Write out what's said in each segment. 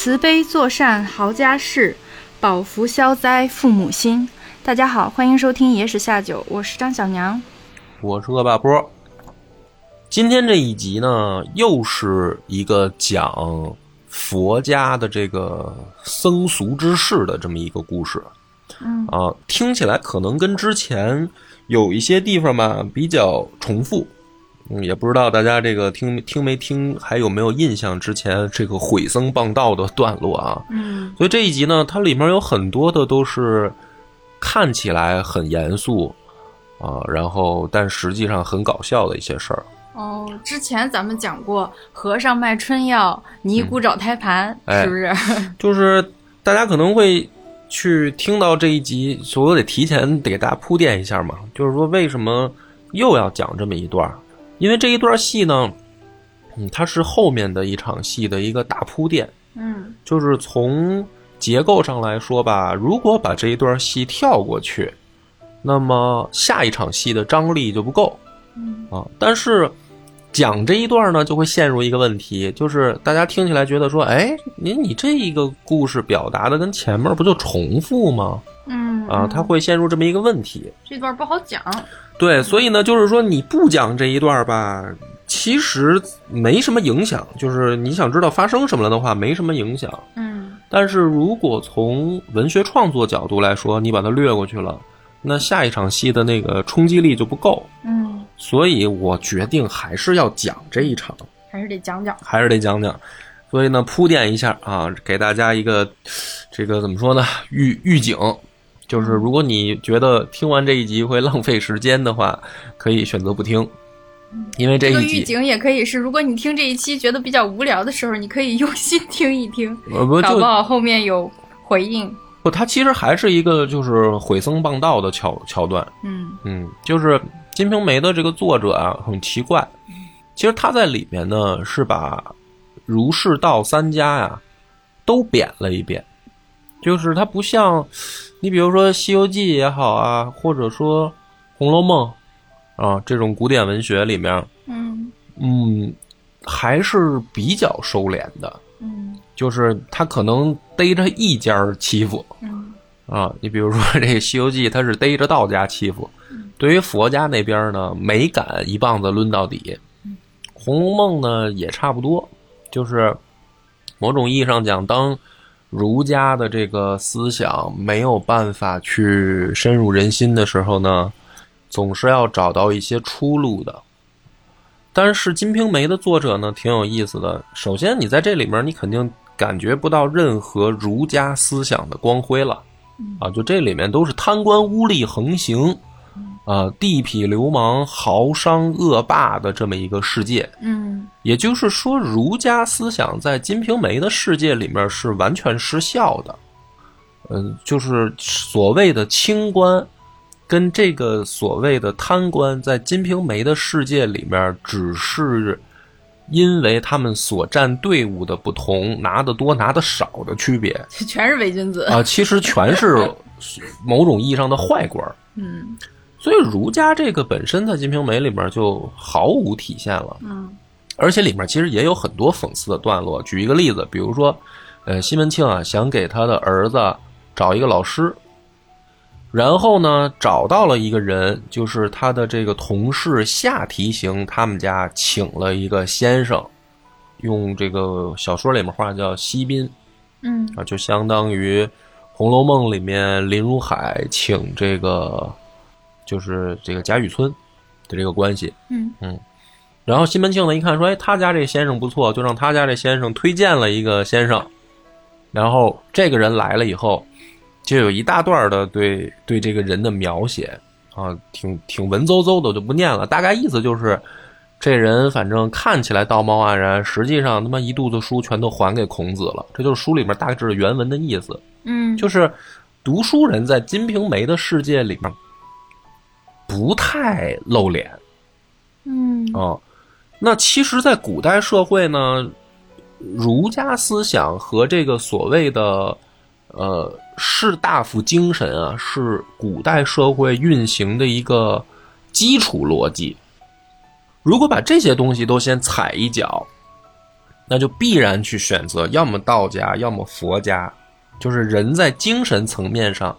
慈悲作善豪家事，保福消灾父母心。大家好，欢迎收听《野史下酒》，我是张小娘。我是恶霸波。今天这一集呢，又是一个讲佛家的这个僧俗之事的这么一个故事。嗯啊，听起来可能跟之前有一些地方吧比较重复。嗯，也不知道大家这个听听没听，还有没有印象之前这个毁僧谤道的段落啊？嗯所以这一集呢，它里面有很多的都是看起来很严肃啊，然后但实际上很搞笑的一些事儿。哦，之前咱们讲过和尚卖春药，尼姑找胎盘，哎是不是？就是大家可能会去听到这一集，所以我得提前得给大家铺垫一下嘛，就是说为什么又要讲这么一段儿？因为这一段戏呢，嗯，它是后面的一场戏的一个大铺垫，嗯就是从结构上来说吧，如果把这一段戏跳过去，那么下一场戏的张力就不够嗯啊。但是讲这一段呢，就会陷入一个问题，就是大家听起来觉得说，哎，你你这一个故事表达的跟前面不就重复吗？嗯啊，它会陷入这么一个问题。这段不好讲。对，所以呢，就是说你不讲这一段吧，其实没什么影响。就是你想知道发生什么了的话，没什么影响。嗯但是如果从文学创作角度来说，你把它略过去了，那下一场戏的那个冲击力就不够。嗯，所以我决定还是要讲这一场，还是得讲讲。还是得讲讲。所以呢，铺垫一下啊，给大家一个这个怎么说呢？预预警，就是如果你觉得听完这一集会浪费时间的话，可以选择不听，因为这这个预警也可以是，如果你听这一期觉得比较无聊的时候，你可以用心听一听，呃不就搞不好后面有回应。不，它其实还是一个就是毁僧谤道的桥桥段。嗯嗯，就是《金瓶梅》的这个作者啊，很奇怪。其实他在里面呢，是把儒释道三家呀都贬了一遍。就是他不像你比如说《西游记》也好啊，或者说《红楼梦》啊这种古典文学里面，嗯嗯，还是比较收敛的。嗯就是他可能逮着一家欺负，嗯啊，你比如说这个《西游记》，他是逮着道家欺负，对于佛家那边呢，没敢一棒子抡到底。《红楼梦》呢也差不多，就是某种意义上讲，当儒家的这个思想没有办法去深入人心的时候呢，总是要找到一些出路的。但是《金瓶梅》的作者呢，挺有意思的。首先，你在这里面，你肯定感觉不到任何儒家思想的光辉了，啊，就这里面都是贪官污吏横行，啊，地痞流氓、豪商恶霸的这么一个世界。嗯也就是说，儒家思想在《金瓶梅》的世界里面是完全失效的。嗯，就是所谓的清官，跟这个所谓的贪官，在《金瓶梅》的世界里面，只是因为他们所站队伍的不同，拿的多拿的少的区别这全是伪君子。啊，其实全是 某种意义上的坏官。嗯所以儒家这个本身在《金瓶梅》里面就毫无体现了。嗯而且里面其实也有很多讽刺的段落。举一个例子，比如说，呃，西门庆啊想给他的儿子找一个老师，然后呢找到了一个人，就是他的这个同事夏提刑他们家请了一个先生，用这个小说里面话叫西宾嗯啊，就相当于《红楼梦》里面林如海请这个就是这个贾雨村的这个关系。嗯然后西门庆呢一看说，哎，他家这先生不错，就让他家这先生推荐了一个先生。然后这个人来了以后，就有一大段的对对这个人的描写啊，挺挺文绉绉的，我就不念了。大概意思就是，这人反正看起来道貌岸然，实际上他妈一肚子书全都还给孔子了。这就是书里面大致原文的意思。嗯，就是读书人在《金瓶梅》的世界里面不太露脸。嗯啊。那其实，在古代社会呢，儒家思想和这个所谓的呃士大夫精神啊，是古代社会运行的一个基础逻辑。如果把这些东西都先踩一脚，那就必然去选择要么道家，要么佛家。就是人在精神层面上，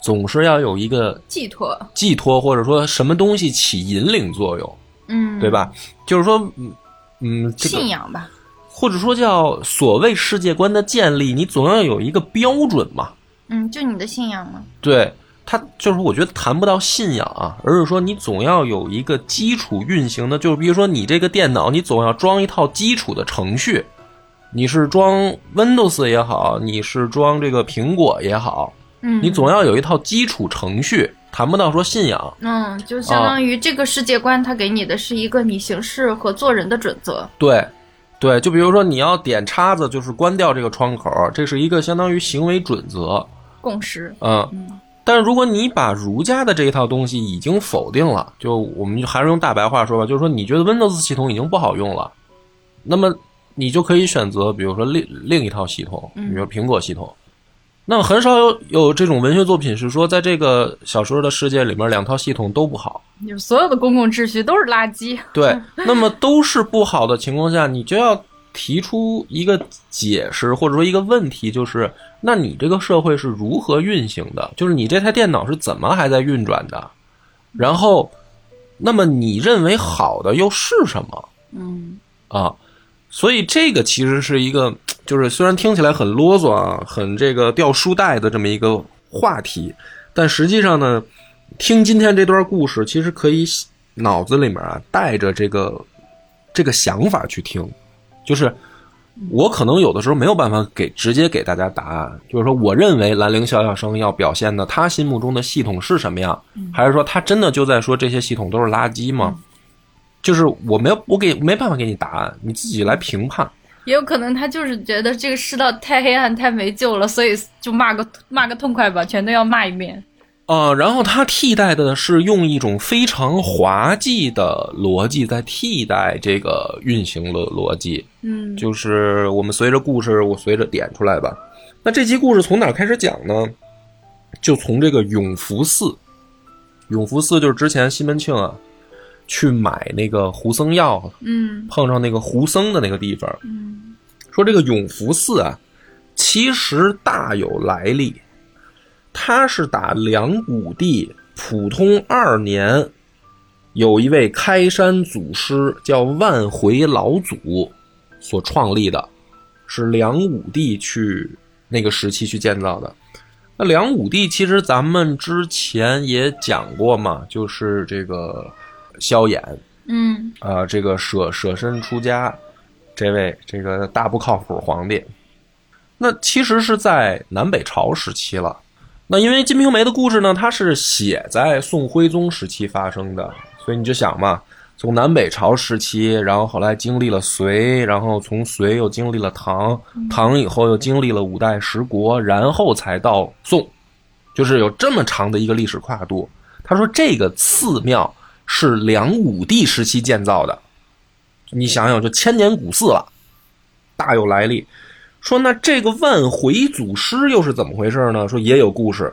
总是要有一个寄托，寄托，或者说什么东西起引领作用，嗯，对？吧？就是说，嗯嗯，这个信仰吧，或者说叫所谓世界观的建立，你总要有一个标准嘛。嗯，就你的信仰嘛，对他，就是我觉得谈不到信仰啊，而是说你总要有一个基础运行的，就是比如说你这个电脑，你总要装一套基础的程序，你是装 Windows 也好，你是装这个苹果也好，嗯，你总要有一套基础程序，谈不到说信仰。嗯，就相当于这个世界观，它给你的是一个你行事和做人的准则。对，对，就比如说你要点叉子，就是关掉这个窗口，这是一个相当于行为准则。共识，嗯，但是如果你把儒家的这一套东西已经否定了，就我们还是用大白话说吧，就是说你觉得 Windows 系统已经不好用了，那么你就可以选择，比如说另另一套系统，比如说苹果系统。那么很少有有这种文学作品是说，在这个小说的世界里面，两套系统都不好。就是所有的公共秩序都是垃圾。对，那么都是不好的情况下，你就要提出一个解释，或者说一个问题，就是那你这个社会是如何运行的？就是你这台电脑是怎么还在运转的？然后，那么你认为好的又是什么嗯啊？所以这个其实是一个，就是虽然听起来很啰嗦啊，很这个掉书袋的这么一个话题，但实际上呢，听今天这段故事，其实可以脑子里面啊带着这个这个想法去听，就是我可能有的时候没有办法给直接给大家答案，就是说我认为兰陵笑笑生要表现的他心目中的系统是什么样，还是说他真的就在说这些系统都是垃圾吗？就是我没有我给没办法给你答案，你自己来评判。也有可能他就是觉得这个世道太黑暗、太没救了，所以就骂个骂个痛快吧，全都要骂一遍。呃，然后他替代的是用一种非常滑稽的逻辑在替代这个运行的逻辑，嗯就是我们随着故事，我随着点出来吧。那这期故事从哪儿开始讲呢？就从这个永福寺，永福寺就是之前西门庆啊去买那个胡僧药，嗯碰上那个胡僧的那个地方，嗯说这个永福寺啊，其实大有来历。它是打梁武帝普通二年，有一位开山祖师叫万回老祖所创立的，是梁武帝去那个时期去建造的。那梁武帝其实咱们之前也讲过嘛，就是这个萧衍，嗯。啊、这个舍舍身出家，这位这个大不靠谱皇帝，那其实是在南北朝时期了。那因为《金瓶梅》的故事呢，它是写在宋徽宗时期发生的，所以你就想嘛，从南北朝时期，然后后来经历了隋，然后从隋又经历了唐，唐以后又经历了五代十国，然后才到宋，就是有这么长的一个历史跨度。他说这个寺庙是梁武帝时期建造的，你想想，就千年古寺了，大有来历。说那这个万回祖师又是怎么回事呢？说也有故事。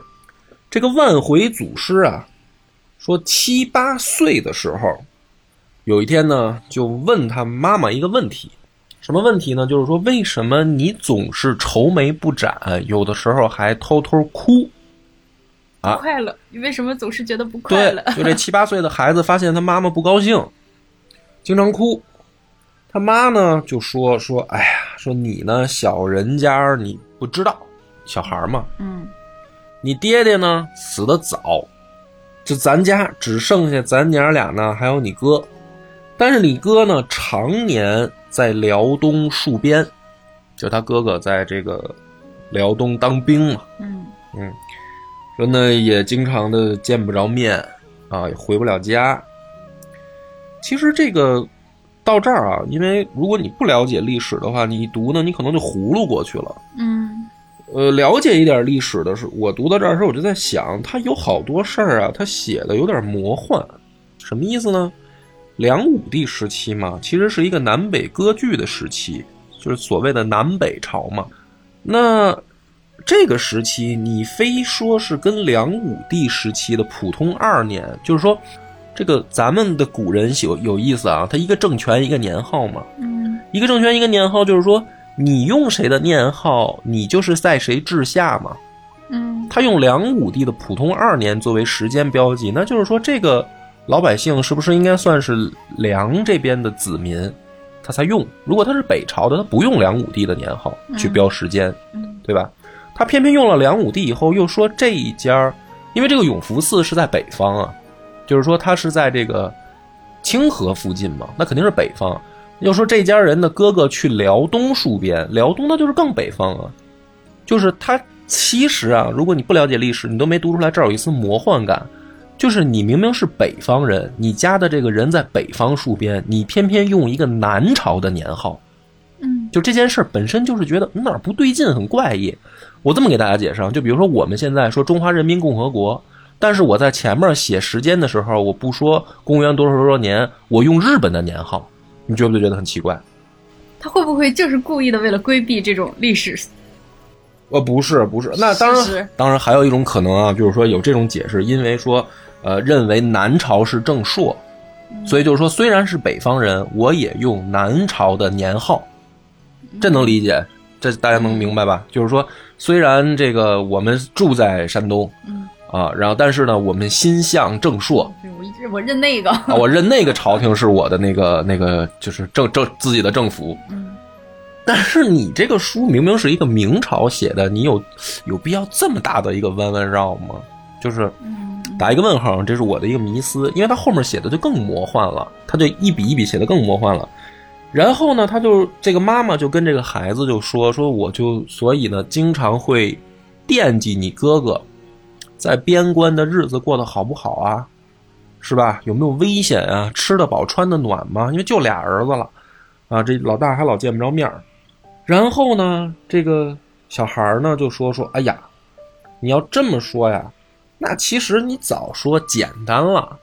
这个万回祖师啊，说七八岁的时候，有一天呢，就问他妈妈一个问题，什么问题呢？就是说为什么你总是愁眉不展，有的时候还偷偷哭？啊快乐，你为什么总是觉得不快对乐？，就这七八岁的孩子发现他妈妈不高兴，经常哭。他妈呢就说说，哎呀，说你呢小人家你不知道，小孩儿嘛，嗯你爹爹呢死的早，就咱家只剩下咱娘俩呢，还有你哥。但是你哥呢，常年在辽东戍边，就他哥哥在这个辽东当兵嘛，嗯说呢也经常的见不着面啊，也回不了家。其实这个到这儿啊，因为如果你不了解历史的话，你一读呢，你可能就糊弄过去了。嗯呃，了解一点历史的时候，我读到这儿的时候，我就在想，他有好多事儿啊，他写的有点魔幻，什么意思呢？梁武帝时期嘛，其实是一个南北割据的时期，就是所谓的南北朝嘛。那这个时期，你非说是跟梁武帝时期的普通二年，就是说，这个咱们的古人有有意思啊，他一个政权一个年号嘛，嗯一一个政权一个年号，就是说你用谁的年号，你就是在谁治下嘛。嗯他用梁武帝的普通二年作为时间标记，那就是说这个老百姓是不是应该算是梁这边的子民，他才用？如果他是北朝的，他不用梁武帝的年号去标时间，嗯对吧？他偏偏用了梁武帝以后，又说这一家儿，因为这个永福寺是在北方啊，就是说他是在这个清河附近嘛，那肯定是北方。又说这家人的哥哥去辽东戍边，辽东那就是更北方啊。就是他其实啊，如果你不了解历史，你都没读出来这儿有一丝魔幻感。就是你明明是北方人，你家的这个人在北方戍边，你偏偏用一个南朝的年号，嗯就这件事儿本身就是觉得哪儿不对劲，很怪异。我这么给大家解释啊，就比如说我们现在说中华人民共和国，但是我在前面写时间的时候，我不说公元多少多少年，我用日本的年号，你觉不觉得很奇怪？他会不会就是故意的为了规避这种历史？呃，不是，不是，那当然，当然还有一种可能啊，就是说有这种解释，因为说，呃，认为南朝是正朔，所以就是说，虽然是北方人，我也用南朝的年号，这能理解，这大家能明白吧？就是说，虽然这个我们住在山东，嗯啊，然后但是呢，我们心向正朔，我一直我认那个。啊，我认那个朝廷是我的那个那个就是政政自己的政府。嗯但是你这个书明明是一个明朝写的，你有有必要这么大的一个弯弯绕吗？就是嗯打一个问号，这是我的一个迷思，因为他后面写的就更魔幻了，他就一笔一笔写的更魔幻了。然后呢，他就这个妈妈就跟这个孩子就说说，我就所以呢，经常会惦记你哥哥在边关的日子过得好不好啊，是吧？有没有危险啊？吃得饱穿得暖吗？因为就俩儿子了啊，这老大还老见不着面儿。然后呢，这个小孩儿呢就说说，哎呀，你要这么说呀，那其实你早说简单了。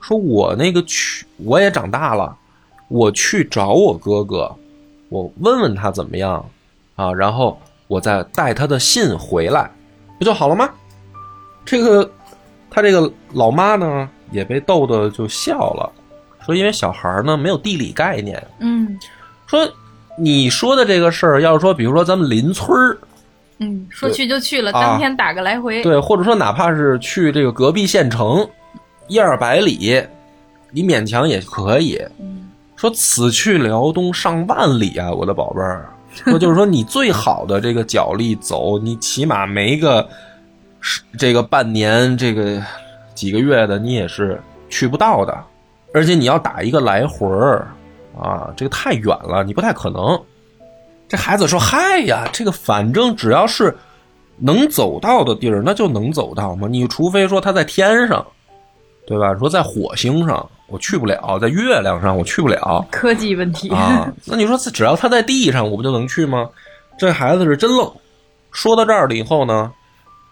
说我那个去，我也长大了，我去找我哥哥，我问问他怎么样啊，然后我再带他的信回来，不就好了吗？这个他这个老妈呢也被逗得就笑了，说因为小孩儿呢没有地理概念，嗯说你说的这个事儿，要是说比如说咱们邻村儿，嗯，说去就去了，啊当天打个来回。对，或者说哪怕是去这个隔壁县城一二百里，你勉强也可以。嗯说此去辽东上万里啊，我的宝贝儿。说就是说你最好的这个脚力走，你起码没个这个半年，这个几个月的，你也是去不到的。而且你要打一个来回儿啊，这个太远了，你不太可能。这孩子说：“嗨呀，这个反正只要是能走到的地儿，那就能走到嘛。你除非说他在天上，对吧？说在火星上我去不了，在月亮上我去不了科技问题。啊。那你说只要他在地上，我不就能去吗？这孩子是真愣。说到这儿了以后呢，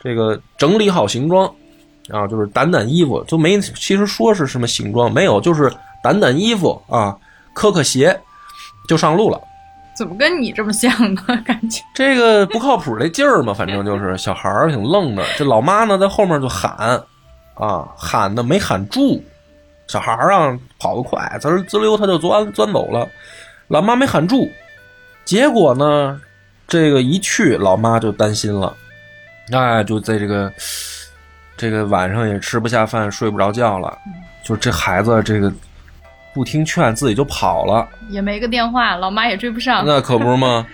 这个整理好行装啊，就是掸掸衣服，就没其实说是什么行装没有，就是掸掸衣服啊，磕磕鞋就上路了。怎么跟你这么像呢？感觉这个不靠谱这劲儿嘛，反正就是小孩儿挺愣的。这老妈呢在后面就喊，啊，喊的没喊住，小孩儿啊跑得快，滋滋溜他就钻钻走了。老妈没喊住，结果呢，这个一去，老妈就担心了，哎，就在这个这个晚上也吃不下饭，睡不着觉了，就这孩子这个不听劝，自己就跑了。也没个电话，老妈也追不上。那可不是吗？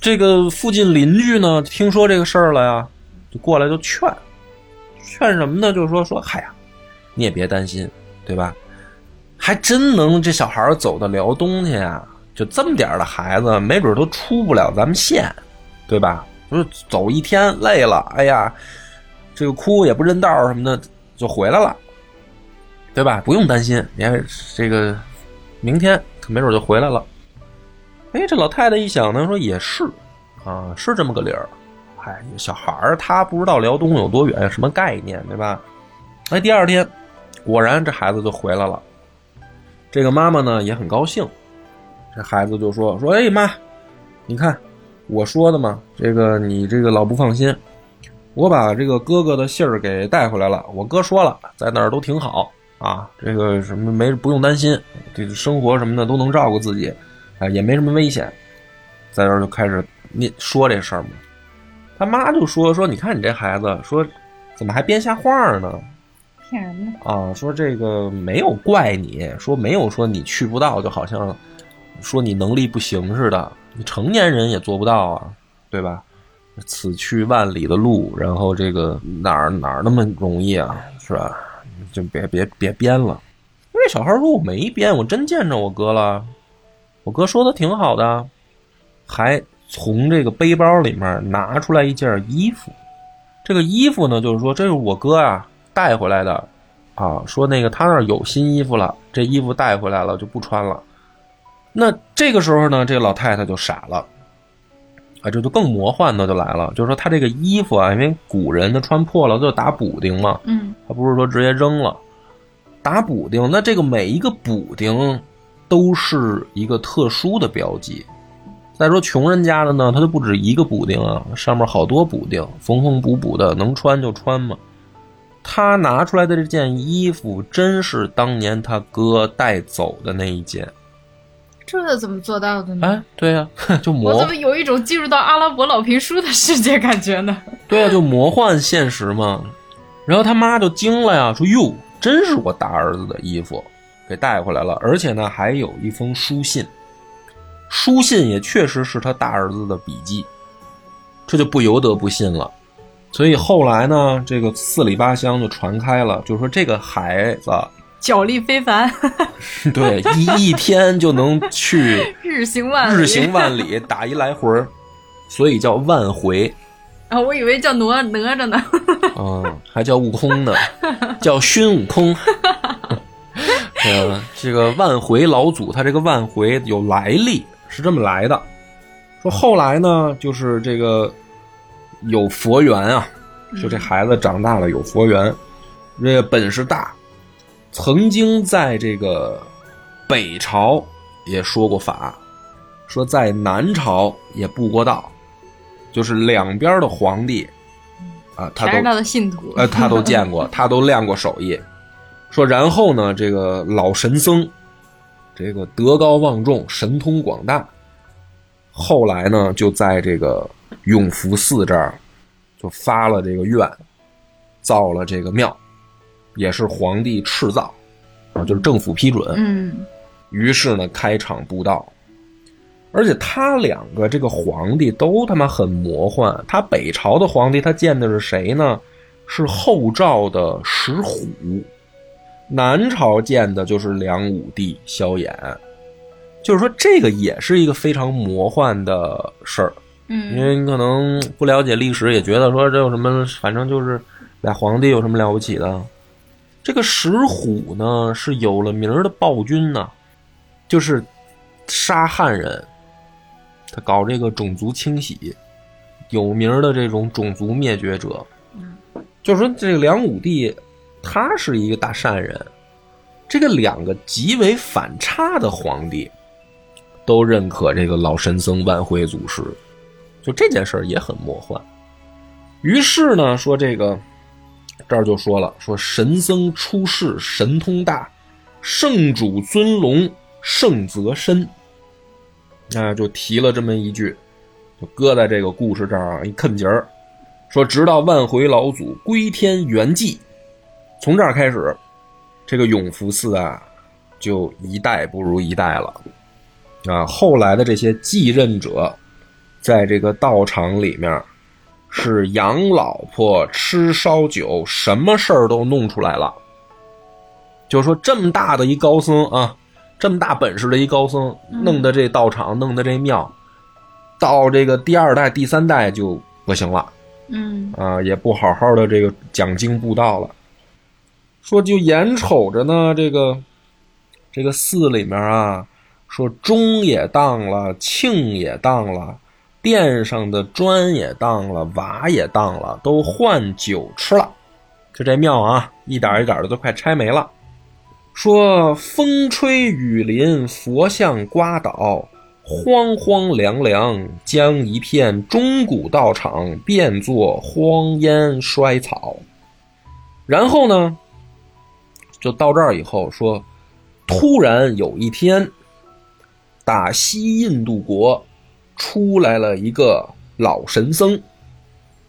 这个附近邻居呢，听说这个事儿了呀，就过来就劝，劝什么呢？就是说说，嗨呀，你也别担心，对吧？还真能这小孩走到辽东去啊？就这么点的孩子，没准都出不了咱们县，对吧？就是走一天累了，哎呀，这个哭也不认道什么的，就回来了，对吧？不用担心，你看这个明天没准就回来了。哎，这老太太一想呢，说也是，啊，是这么个理儿。哎，小孩儿他不知道辽东有多远，什么概念，对吧？哎，第二天，果然这孩子就回来了。这个妈妈呢也很高兴，这孩子就说说，哎妈，你看我说的嘛，这个你这个老不放心，我把这个哥哥的信儿给带回来了。我哥说了，在那儿都挺好啊，这个什么没不用担心，这个生活什么的都能照顾自己。啊，也没什么危险，在这儿就开始念说这事儿嘛。他妈就说说，你看你这孩子，说怎么还编瞎话呢？啊，说这个没有怪你，说没有说你去不到，就好像说你能力不行似的，你成年人也做不到啊，对吧？此去万里的路，然后这个哪儿哪儿那么容易啊，是吧？就别别别编了。那小孩说我没编，我真见着我哥了，我哥说的挺好的，还从这个背包里面拿出来一件衣服。这个衣服呢，就是说这是我哥啊带回来的，啊，说那个他那儿有新衣服了，这衣服带回来了就不穿了。那这个时候呢，这个老太太就傻了，啊，这就更魔幻的就来了，就是说他这个衣服啊，因为古人他穿破了就打补丁嘛，嗯他不是说直接扔了，打补丁，那这个每一个补丁都是一个特殊的标记。再说穷人家的呢，他就不止一个补丁啊，上面好多补丁，缝缝补补的，能穿就穿嘛。他拿出来的这件衣服，真是当年他哥带走的那一件。这怎么做到的呢？哎，对呀、就魔我魔怎么有一种进入到阿拉伯老评书的世界感觉呢？对啊，就魔幻现实嘛。然后他妈就惊了呀，说：“哟，真是我大儿子的衣服，给带回来了，而且呢还有一封书信，书信也确实是他大儿子的笔记，这就不由得不信了。所以后来呢，这个四里八乡就传开了，就说这个孩子，脚力非凡，对，一一天就能去 日行万里。日行万里，打一来回儿，所以叫万回。”啊！我以为叫哪哪吒呢。嗯，还叫悟空呢，叫孙悟空。嗯，这个万回老祖，他这个万回有来历，是这么来的。说后来呢，就是这个有佛缘啊，就这孩子长大了有佛缘，这个本事大，曾经在这个北朝也说过法，说在南朝也布过道，就是两边的皇帝啊，他都他的信徒。呃，他都见过，他都练过手艺。说，然后呢，这个老神僧，这个德高望重，神通广大。后来呢，就在这个永福寺这儿，就发了这个愿，造了这个庙，也是皇帝敕造，啊，就是政府批准。嗯于是呢，开场布道，而且他两个这个皇帝都他妈很魔幻。他北朝的皇帝，他见的是谁呢？是后赵的石虎。南朝见的就是梁武帝萧衍。就是说，这个也是一个非常魔幻的事儿，嗯因为你可能不了解历史，也觉得说这有什么，反正就是俩皇帝有什么了不起的。这个石虎呢，是有了名的暴君呢，就是杀汉人，他搞这个种族清洗，有名的这种种族灭绝者。就说，这个梁武帝他是一个大善人，这个两个极为反差的皇帝都认可这个老神僧万回祖师，就这件事儿也很魔幻。于是呢，说这个这儿就说了，说神僧出世神通大，圣主尊龙圣则深，啊，就提了这么一句，就搁在这个故事这儿一啃节儿，说直到万回老祖归天圆寂，从这儿开始，这个永福寺啊，就一代不如一代了。啊，后来的这些继任者，在这个道场里面，是养老婆、吃烧酒，什么事儿都弄出来了。就是说，这么大的一高僧啊，这么大本事的一高僧，弄的这道场，弄的这庙，到这个第二代、第三代就不行了。嗯啊，也不好好的这个讲经布道了。说就眼瞅着呢，这个这个寺里面啊，说钟也当了，磬也当了，殿上的砖也当了，瓦也当了，都换酒吃了。就这庙啊，一点一点的都快拆没了。说风吹雨淋，佛像刮倒，荒荒凉凉，将一片钟鼓道场变作荒烟衰草。然后呢，就到这儿以后说，突然有一天，打西印度国出来了一个老神僧，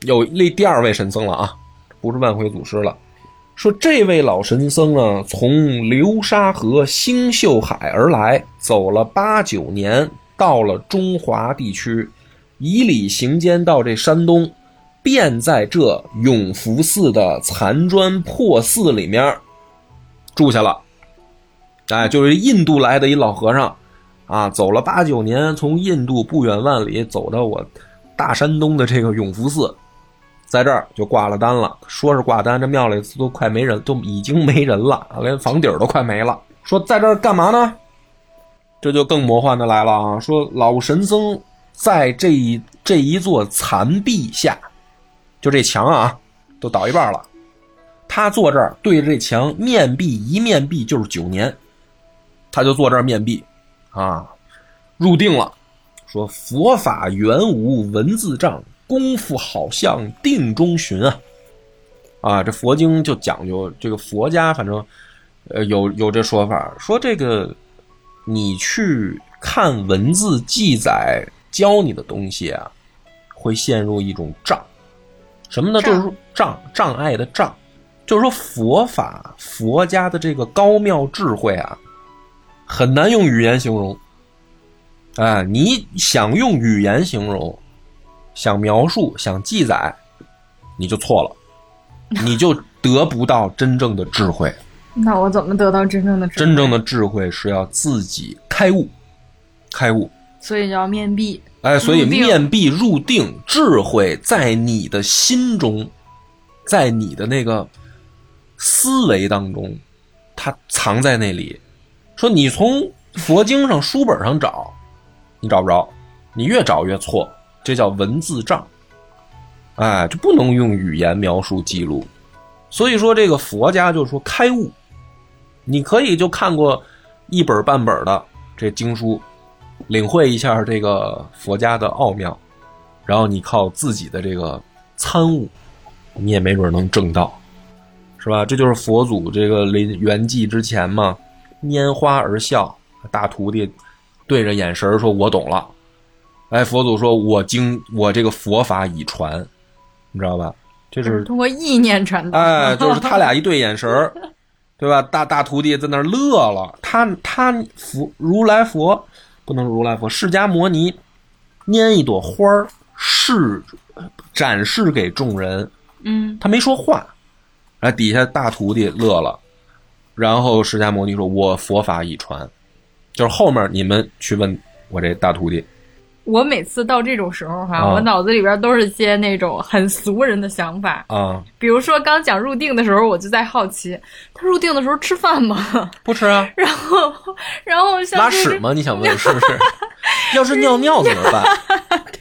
有那第二位神僧了啊，不是万回祖师了。说这位老神僧呢，从流沙河星宿海而来，走了八九年，到了中华地区，以礼行间到这山东，便在这永福寺的残砖破寺里面住下了。哎，就是印度来的一老和尚，啊，走了八九年，从印度不远万里走到我大山东的这个永福寺，在这儿就挂了单了。说是挂单，这庙里都快没人，都已经没人了，连房顶都快没了。说在这儿干嘛呢？这就更魔幻的来了啊！说老神僧在这一这一座残壁下，就这墙啊，都倒一半了。他坐这儿对着这墙面壁一面壁就是九年，他就坐这儿面壁，啊，入定了。说佛法原无文字障，功夫好像定中寻啊！啊，这佛经就讲究这个佛家，反正呃有有这说法，说这个你去看文字记载教你的东西啊，会陷入一种障，什么呢？就是障障碍的障，就是说佛法佛家的这个高妙智慧啊，很难用语言形容。哎，你想用语言形容，想描述，想记载，你就错了，你就得不到真正的智慧。那我怎么得到真正的智慧？真正的智慧是要自己开悟，开悟。所以叫面壁。哎，所以面壁入定，智慧在你的心中，在你的那个思维当中，它藏在那里。说你从佛经上、书本上找，你找不着，你越找越错，这叫文字障。哎，就不能用语言描述记录。所以说，这个佛家就说开悟，你可以就看过一本半本的这经书，领会一下这个佛家的奥妙，然后你靠自己的这个参悟，你也没准能证道，是吧？这就是佛祖这个临圆寂之前嘛，拈花而笑，大徒弟对着眼神儿说：“我懂了。”哎，佛祖说：“我经我这个佛法已传，你知道吧？这是通过意念传达。哎，就是他俩一对眼神儿，对吧？大大徒弟在那儿乐了。他他佛如来佛不能如来佛，释迦摩尼拈一朵花儿示展示给众人，嗯，他没说话，哎，底下大徒弟乐了，然后释迦牟尼说：“我佛法已传。”就是后面你们去问我这大徒弟，我每次到这种时候哈，啊我脑子里边都是些那种很俗人的想法。啊，比如说刚讲入定的时候，我就在好奇，他入定的时候吃饭吗？不吃啊，然后，然后像拉屎吗？你想问是不是？要是尿尿怎么办？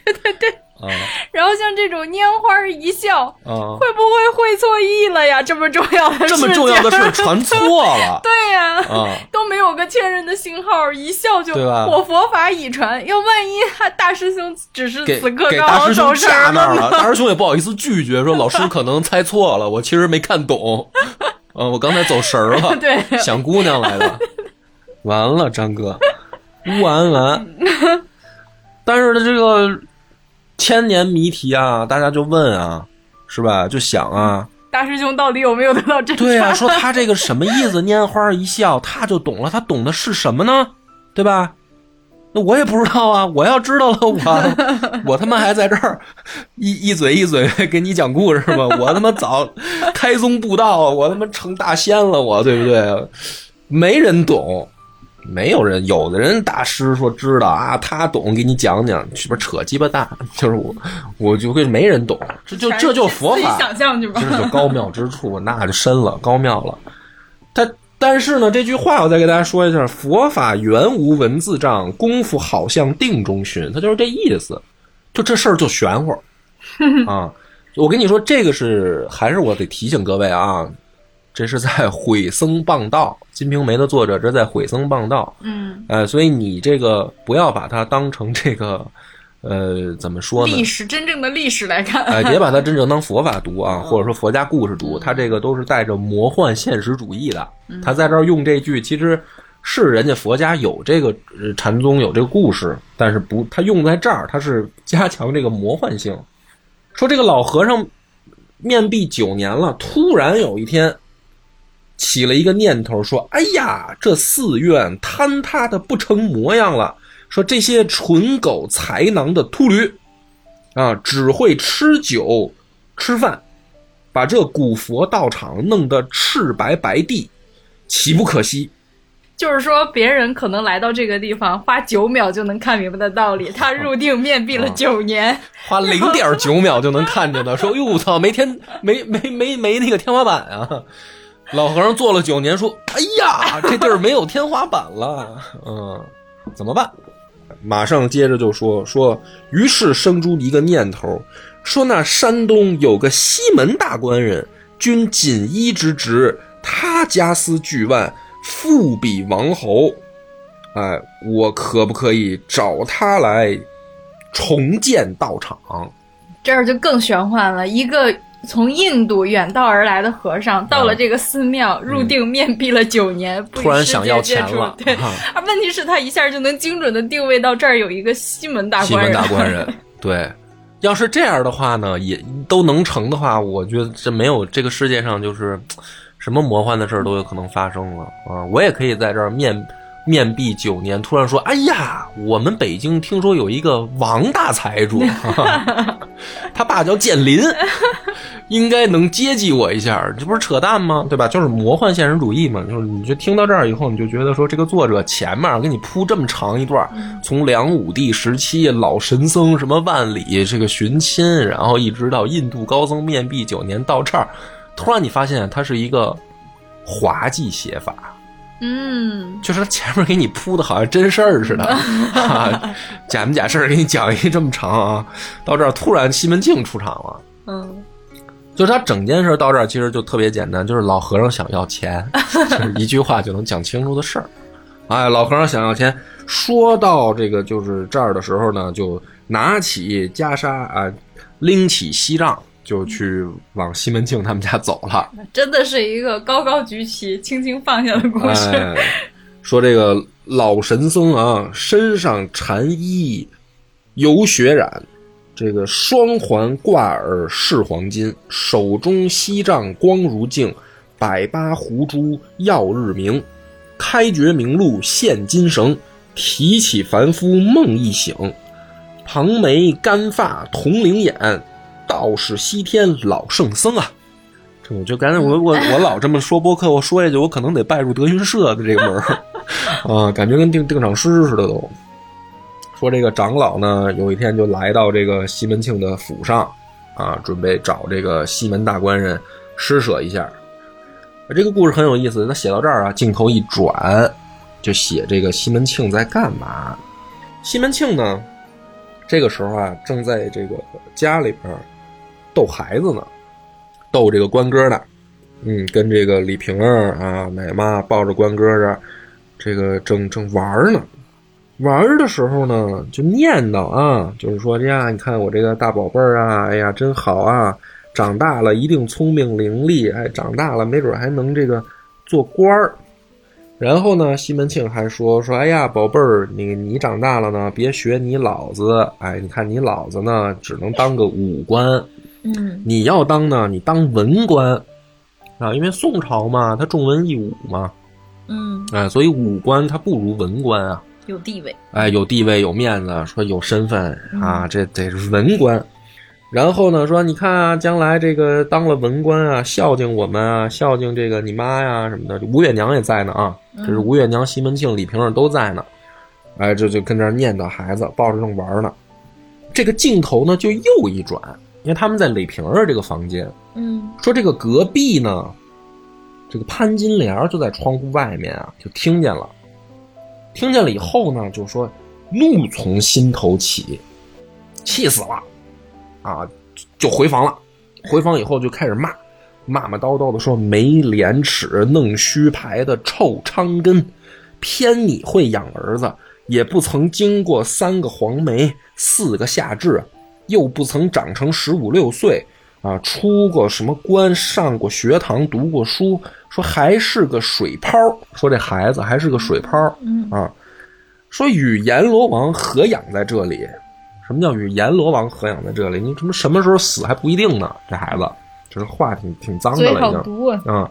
对对对，啊。然后像这种拈花一笑，啊，会不会会错意了呀？这么重要的事这么情。重要的事儿传错了。对呀、啊！都没有个确认的信号，一笑就对吧？我佛法已传。要万一他大师兄只是此刻刚好走神了了，大师兄也不好意思拒绝，说老师可能猜错了，我其实没看懂，嗯，我刚才走神儿了，对。想姑娘来了，完了，张哥，完完。但是呢，这个千年谜题啊，大家就问啊，是吧？就想啊，大师兄到底有没有得到真对呀、传？说他这个什么意思？拈花一笑，他就懂了，他懂的是什么呢？对吧？那我也不知道啊，我要知道了，我 我他妈还在这儿一一嘴一嘴给你讲故事吗？我他妈早开宗布道，我他妈成大仙了，我对不对？没人懂，没有人，有的人大师说知道啊，他懂，给你讲讲，是不是扯鸡巴蛋？就是我，我就会没人懂，这就这就是佛法，想象去吧。这就高妙之处，那就深了，高妙了。他但是呢，这句话我再给大家说一下：佛法原无文字障，功夫好像定中寻。他就是这意思，就这事儿就玄乎 啊！我跟你说，这个是还是我得提醒各位啊，这是在《毁僧谤道》，《金瓶梅》的作者这是在《毁僧谤道》。嗯，呃，所以你这个不要把它当成这个，呃，怎么说呢？历史真正的历史来看，哎，别把它 真正当佛法读啊，或者说佛家故事读，它这个都是带着魔幻现实主义的。他在这儿用这句，其实是人家佛家有这个呃禅宗有这个故事，但是不，他用在这儿，他是加强这个魔幻性。说这个老和尚面壁九年了，突然有一天起了一个念头，说：“哎呀，这寺院坍塌的不成模样了。说这些蠢狗才囊的秃驴啊，只会吃酒吃饭，把这古佛道场弄得赤白白地，岂不可惜？”就是说，别人可能来到这个地方花九秒就能看明白的道理，他入定面壁了九年，花零点九秒就能看着的。说：“哟，我操，没天没没没没那个天花板啊！”老和尚做了九年，说：“哎呀，这地儿没有天花板了，嗯，怎么办？”马上接着就说说，于是生出一个念头，说那山东有个西门大官人，均锦衣之职，他家私巨万。富比王侯，哎，我可不可以找他来重建道场？这儿就更玄幻了。一个从印度远道而来的和尚，到了这个寺庙入定面壁了九年，突然想要钱了。对，而 问题是，他一下就能精准的定位到这儿有一个西门大官人。西门大官人，对，要是这样的话呢，也都能成的话，我觉得这没有这个世界上就是。什么魔幻的事儿都有可能发生了啊！我也可以在这儿面面壁九年，突然说：“哎呀，我们北京听说有一个王大财主，他爸叫建林，应该能接济我一下。”这不是扯淡吗？对吧？就是魔幻现实主义嘛。就是你就听到这儿以后，你就觉得说，这个作者前面给你铺这么长一段，从梁武帝时期老神僧什么万里这个寻亲，然后一直到印度高僧面壁九年到这儿。突然，你发现它是一个滑稽写法，嗯，就是他前面给你铺的好像真事儿似的，假没假事儿给你讲一这么长啊，到这儿突然西门庆出场了，嗯，就是他整件事到这儿其实就特别简单，就是老和尚想要钱，就是一句话就能讲清楚的事儿。哎，老和尚想要钱，说到这个就是这儿的时候呢，就拿起袈裟啊，拎起锡杖。就去往西门庆他们家走了，真的是一个高高举起、轻轻放下的故事。说这个老神僧啊，身上缠衣有血染，这个双环挂耳是黄金，手中锡杖光如镜，百八胡珠耀日明，开绝明路现金绳，提起凡夫梦一醒，蓬眉干发铜铃眼。道士西天老圣僧啊，这我就刚才我我我老这么说播客，我说下去，我可能得拜入德云社的这个门 啊，感觉跟定定场诗似的都。说这个长老呢，有一天就来到这个西门庆的府上啊，准备找这个西门大官人施舍一下。这个故事很有意思，他写到这儿啊，镜头一转，就写这个西门庆在干嘛。西门庆呢，这个时候啊，正在这个家里边。逗孩子呢，逗这个关哥呢，嗯，跟这个李瓶儿啊，奶妈抱着关哥这，这个正正玩呢，玩的时候呢，就念叨啊，就是说呀，你看我这个大宝贝儿啊，哎呀，真好啊，长大了一定聪明伶俐，哎，长大了没准还能这个做官儿。然后呢，西门庆还说说，哎呀，宝贝儿，你你长大了呢，别学你老子，哎，你看你老子呢，只能当个武官。嗯，你要当呢，你当文官。啊，因为宋朝嘛，他重文抑武嘛，嗯，哎，所以武官他不如文官啊，有地位，哎，有地位有面子，说有身份啊，这得是文官。然后呢，说你看啊，将来这个当了文官啊，孝敬我们啊，孝敬这个你妈呀什么的，吴月娘也在呢啊，这是吴月娘、西门庆、李瓶儿都在呢，哎，这就跟这念叨孩子，抱着正玩呢，这个镜头呢就又一转。因为他们在李瓶儿这个房间，嗯，说这个隔壁呢，这个潘金莲就在窗户外面啊，就听见了，听见了以后呢，就说怒从心头起，气死了，啊，就回房了。回房以后就开始骂，骂骂叨叨的说没廉耻、弄虚牌的臭昌根，偏你会养儿子，也不曾经过三个黄梅、四个夏至。又不曾长成十五六岁，啊，出过什么关，上过学堂，读过书，说还是个水泡，说这孩子还是个水泡，啊，说与阎罗王合养在这里。什么叫与阎罗王合养在这里？你什么什么时候死还不一定呢？这孩子，这话挺挺脏的了，已经。啊！啊，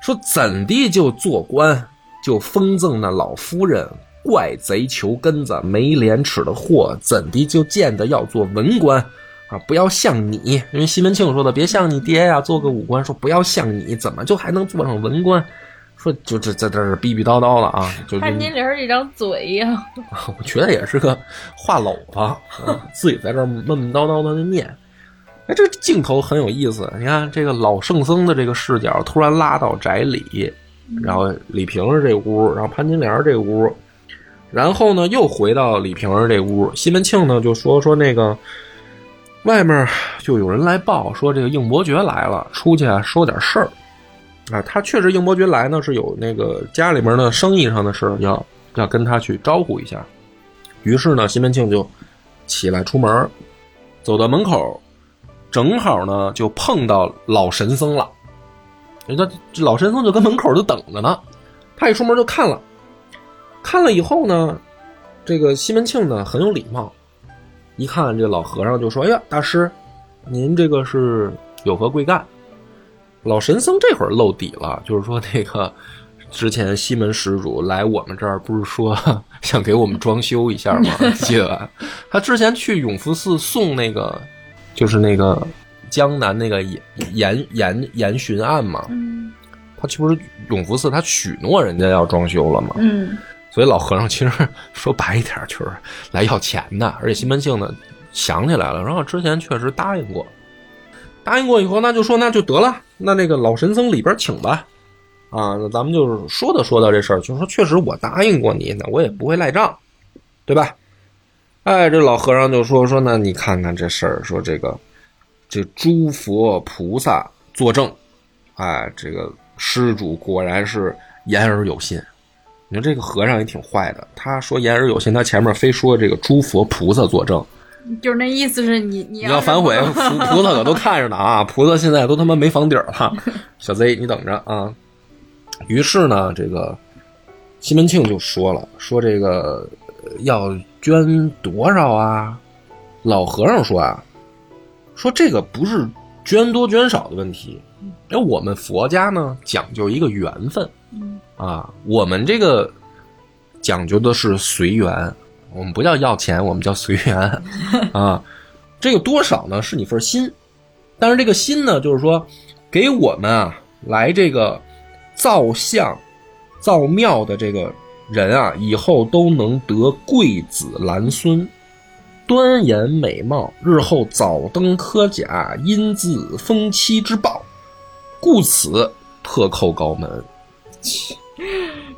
说怎地就做官，就封赠那老夫人，怪贼求根子，没廉耻的货，怎地就见得要做文官啊？不要像你，因为西门庆说的，别像你爹呀，做个武官，说不要像你，怎么就还能做上文官？说就这在这儿逼逼叨叨了啊，就潘金莲这张嘴呀，我觉得也是个话篓子，啊 自己在这儿闷闷叨叨的念。哎，这镜头很有意思。你看这个老圣僧的这个视角，突然拉到宅里，然后李瓶儿这屋，然后潘金莲这屋，然后呢又回到李瓶儿这屋。西门庆呢就说说那个外面就有人来报说这个应伯爵来了，出去啊说点事儿。啊，他确实应伯爵来呢是有那个家里面的生意上的事要要跟他去招呼一下。于是呢，西门庆就起来出门，走到门口，正好呢就碰到老神僧了。人家这老神僧就跟门口就等着呢，他一出门就看了，看了以后呢，这个西门庆呢很有礼貌，一看这老和尚就说：“哎呀，大师，您这个是有何贵干？”老神僧这会儿露底了，就是说那个之前西门施主来我们这儿，不是说 想给我们装修一下吗？记得吧？他之前去永福寺送那个，就是那个江南那个严严严严巡案嘛。嗯他岂不是永福寺他许诺人家要装修了吗？嗯所以老和尚其实说白一点就是来要钱的，而且西门庆呢想起来了，然后之前确实答应过，答应过以后，那就说那就得了，那那个老神僧里边请吧，啊，那咱们就是说道说道这事儿，就是说确实我答应过你，那我也不会赖账，对吧？哎，这老和尚就说说，那你看看这事儿，说这个这诸佛菩萨作证，哎，这个施主果然是言而有信。你说这个和尚也挺坏的，他说言而有信，他前面非说这个诸佛菩萨作证，就是那意思是你你你要反悔，菩菩萨可都看着呢啊！菩萨现在都他妈没房顶了，小 Z 你等着啊！于是呢，这个西门庆就说了，说这个呃要捐多少啊？老和尚说啊，说这个不是捐多捐少的问题，因为我们佛家呢讲究一个缘分嗯啊，我们这个讲究的是随缘，我们不叫要钱，我们叫随缘 啊。这个多少呢，是你份心，但是这个心呢，就是说给我们啊来这个造像、造庙的这个人啊，以后都能得贵子兰孙，端严美貌，日后早登科甲，因自封妻之报，故此特叩高门。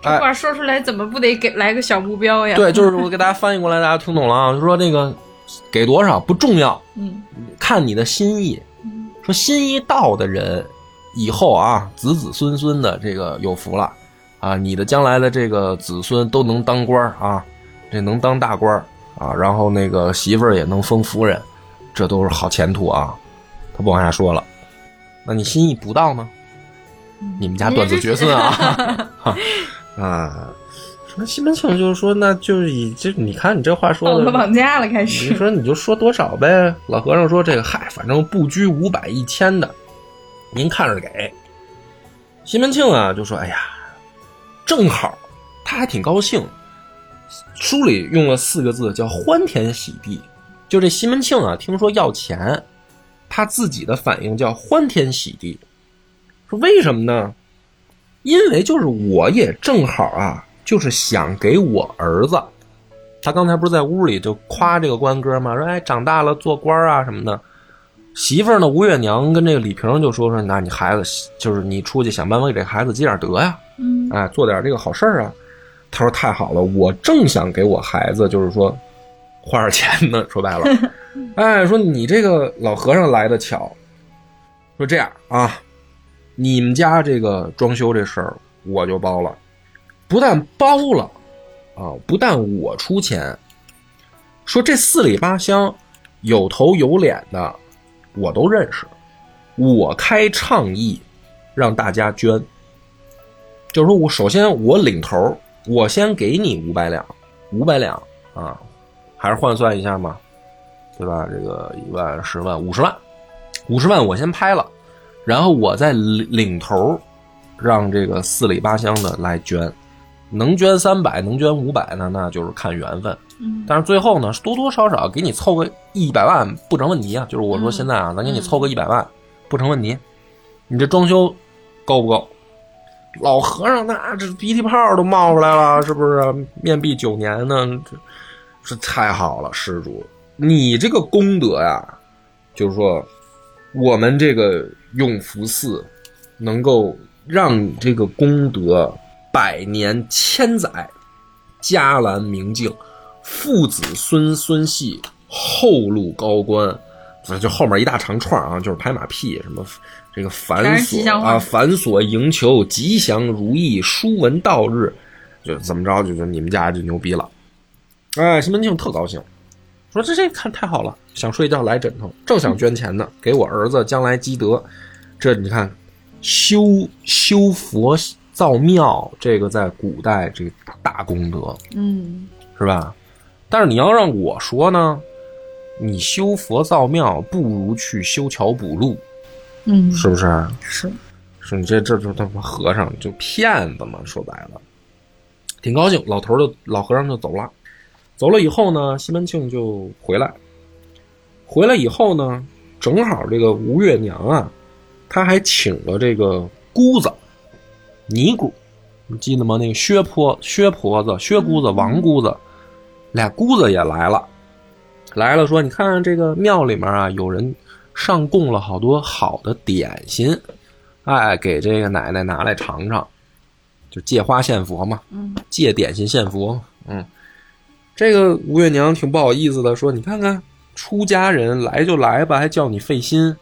这话说出来怎么不得给来个小目标呀？对，就是我给大家翻译过来，大家听懂了啊？就说那个给多少不重要，嗯看你的心意。说心意到的人，以后啊子子孙孙的这个有福了啊，你的将来的这个子孙都能当官啊，这能当大官啊，然后那个媳妇儿也能封夫人，这都是好前途啊。他不往下说了，那你心意不到呢？你们家断子绝孙啊！啊，说西门庆就是说，那就是以这，你看你这话说的道德，绑架了，开始你。说你就说多少呗？老和尚说这个，嗨，反正不拘五百一千的，您看着给。西门庆啊，就说：“哎呀，正好，他还挺高兴。”书里用了四个字，叫“欢天喜地”。就这西门庆啊，听说要钱，他自己的反应叫“欢天喜地”。说为什么呢？因为就是我也正好啊，就是想给我儿子。他刚才不是在屋里就夸这个官哥吗？说哎，长大了做官啊什么的。媳妇儿呢，吴月娘跟这个李瓶就说说，那你孩子就是你出去想办法给这孩子积点德呀，嗯哎，做点这个好事儿啊。他说太好了，我正想给我孩子就是说花点钱呢。说白了，哎，说你这个老和尚来的巧。说这样啊，你们家这个装修这事儿我就包了，不但包了啊，不但我出钱，说这四里八乡有头有脸的我都认识，我开倡议，让大家捐。就是说我首先我领头，我先给你五百两，五百两啊，还是换算一下嘛，对吧？这个一万、十万、五十万，五十万我先拍了，然后我再领领头，让这个四里八乡的来捐，能捐三百，能捐五百呢，那就是看缘分。嗯但是最后呢，多多少少给你凑个一百万不成问题啊。就是我说嗯现在啊，咱给你凑个一百万不成问题。你这装修够不够？老和尚那这鼻涕泡都冒出来了，是不是？面壁九年呢，这这太好了，施主，你这个功德呀，就是说我们这个永福寺能够让这个功德百年千载，家兰明镜，父子孙孙系，后路高官。这就后面一大长串啊，就是拍马屁，什么这个繁琐啊，繁琐迎求，吉祥如意，书文道日，就怎么着，就就你们家就牛逼了。哎，西门庆特高兴，说这这看太好了，想睡觉来枕头，正想捐钱呢，给我儿子将来积德。这你看，修修佛造庙，这个在古代这个大功德嗯是吧？但是你要让我说呢，你修佛造庙不如去修桥补路，嗯，是不是？是，是你这这就他妈和尚就骗子嘛，说白了，挺高兴。老头儿就老和尚就走了，走了以后呢，西门庆就回来。回来以后呢，正好这个吴月娘啊，她还请了这个姑子尼姑，你记得吗？那个薛婆、薛婆子、薛姑子、王姑子，俩姑子也来了。来了说，你看这个庙里面啊，有人上供了好多好的点心，哎，给这个奶奶拿来尝尝，就借花献佛嘛，嗯借点心献佛。嗯，这个吴月娘挺不好意思的，说：“你看看出家人来就来吧，还叫你费心，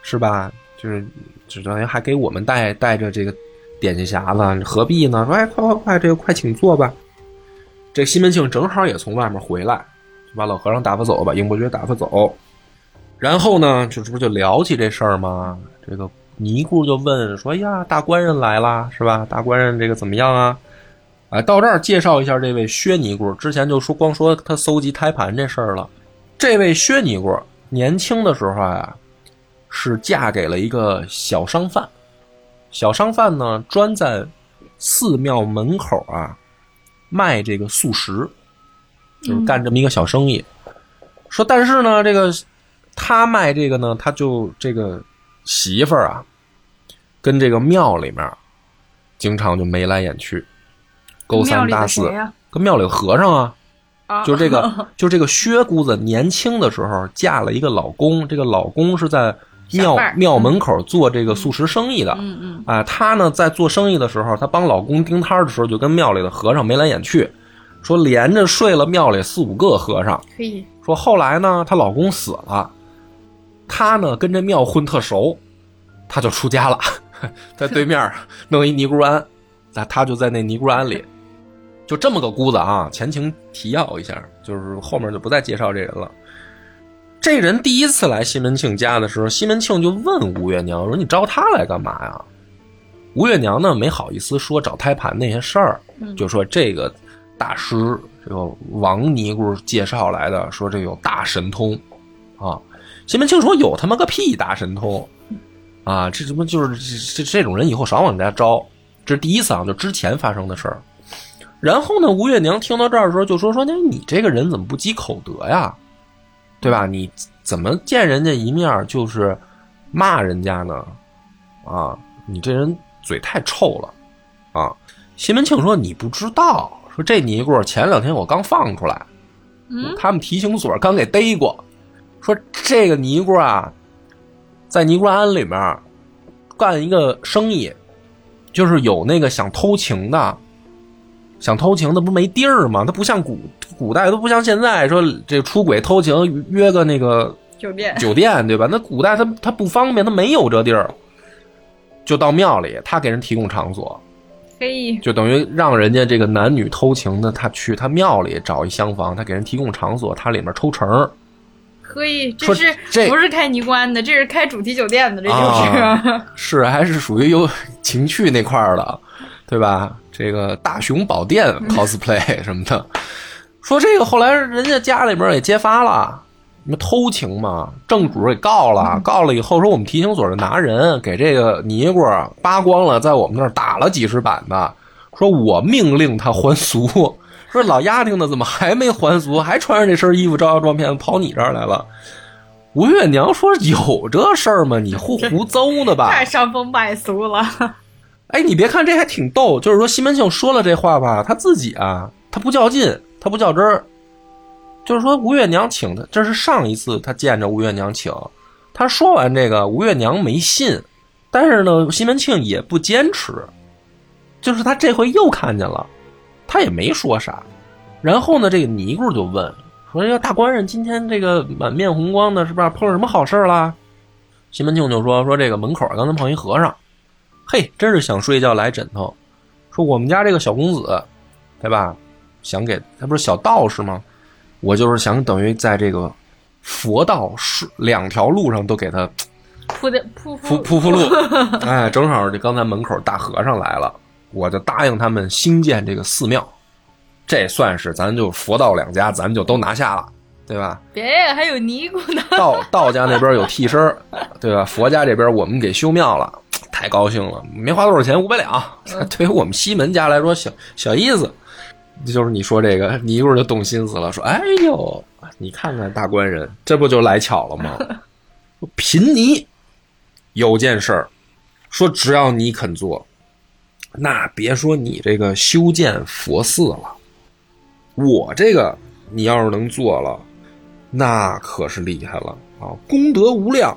是吧？就是就等于还给我们带带着这个点心匣子，何必呢？说哎，快快快，这个快请坐吧。”这西门庆正好也从外面回来，就把老和尚打发走，把英伯爵打发走。然后呢，就这不就聊起这事儿吗？这个尼姑就问说：“呀，大官人来啦，是吧？大官人这个怎么样啊？”哎，到这儿介绍一下这位薛尼姑。之前就说光说她搜集胎盘这事儿了。这位薛尼姑年轻的时候啊，是嫁给了一个小商贩。小商贩呢，专在寺庙门口啊卖这个素食，就是干这么一个小生意。说，但是呢，这个他卖这个呢，他就这个媳妇儿啊，跟这个庙里面经常就眉来眼去，勾三搭四？跟庙里的和尚啊，啊，就是这个，就这个薛姑子年轻的时候嫁了一个老公，这个老公是在庙庙门口做这个素食生意的。嗯嗯啊，她呢在做生意的时候，她帮老公盯摊儿的时候，就跟庙里的和尚眉来眼去，说连着睡了庙里四五个和尚。可以，说后来呢，她老公死了，她呢跟这庙混特熟，她就出家了，在对面弄一尼姑庵，那她就在那尼姑庵里，就这么个姑子啊。前情提要一下，就是后面就不再介绍这人了。这人第一次来西门庆家的时候，西门庆就问吴月娘说：“你招他来干嘛呀？”吴月娘呢没好意思说找胎盘那些事儿，嗯就说这个大师这个王尼姑介绍来的，说这有大神通啊。西门庆说有他妈个屁大神通啊！这什么就是这这这种人以后少往人家招？这是第一次啊，就之前发生的事儿。然后呢，吴月娘听到这儿的时候就说：“说那你这个人怎么不积口德呀？对吧？你怎么见人家一面就是骂人家呢？啊，你这人嘴太臭了啊！”西门庆说：“你不知道，说这尼姑前两天我刚放出来，嗯他们提刑所刚给逮过，说这个尼姑啊，在尼姑庵里面干一个生意，就是有那个想偷情的，想偷情那不没地儿吗？他不像古古代都不像现在说这出轨偷情约个那个酒店，酒店对吧？那古代他他不方便，他没有这地儿，就到庙里，他给人提供场所，嘿，就等于让人家这个男女偷情的，他去他庙里找一厢房，他给人提供场所，他里面抽成可以，这是这不是开尼观的？这是开主题酒店的，这就是。啊是还是属于有情趣那块儿的，对吧？这个大雄宝殿 cosplay 什么的，说这个后来人家家里边也揭发了，什么偷情嘛，正主给告了，告了以后说我们提刑所的拿人给这个尼姑扒光了，在我们那儿打了几十板子，说我命令他还俗，说老丫头呢怎么还没还俗，还穿着这身衣服招摇撞骗跑你这儿来了。吴月娘说：“有这事儿吗？你胡 胡诌呢吧？太伤风败俗了。哎，你别看这还挺逗，就是说西门庆说了这话吧，他自己啊，他不较劲，他不较真儿。就是说吴月娘请他，这是上一次他见着吴月娘请，他说完这个，吴月娘没信，但是呢，西门庆也不坚持，就是他这回又看见了，他也没说啥。然后呢，这个尼姑就问说：“这个大官人今天这个满面红光的，是不是碰上什么好事儿啦？”西门庆就说：“说这个门口刚才碰一和尚。”嘿，真是想睡觉来枕头。说我们家这个小公子，对吧？想给他不是小道士吗？我就是想等于在这个佛道是两条路上都给他铺的铺铺铺铺路。哎，正好这刚才门口大和尚来了，我就答应他们兴建这个寺庙。这算是咱就佛道两家，咱们就都拿下了，对吧？别呀，还有尼姑呢。道道家那边有替身，对吧？佛家这边我们给修庙了。太高兴了，没花多少钱，五百两。对于我们西门家来说，小小意思。就是你说这个，你一会儿就动心思了，说：“哎呦，你看看大官人，这不就来巧了吗？贫尼有件事儿，说只要你肯做，那别说你这个修建佛寺了，我这个你要是能做了，那可是厉害了啊，功德无量，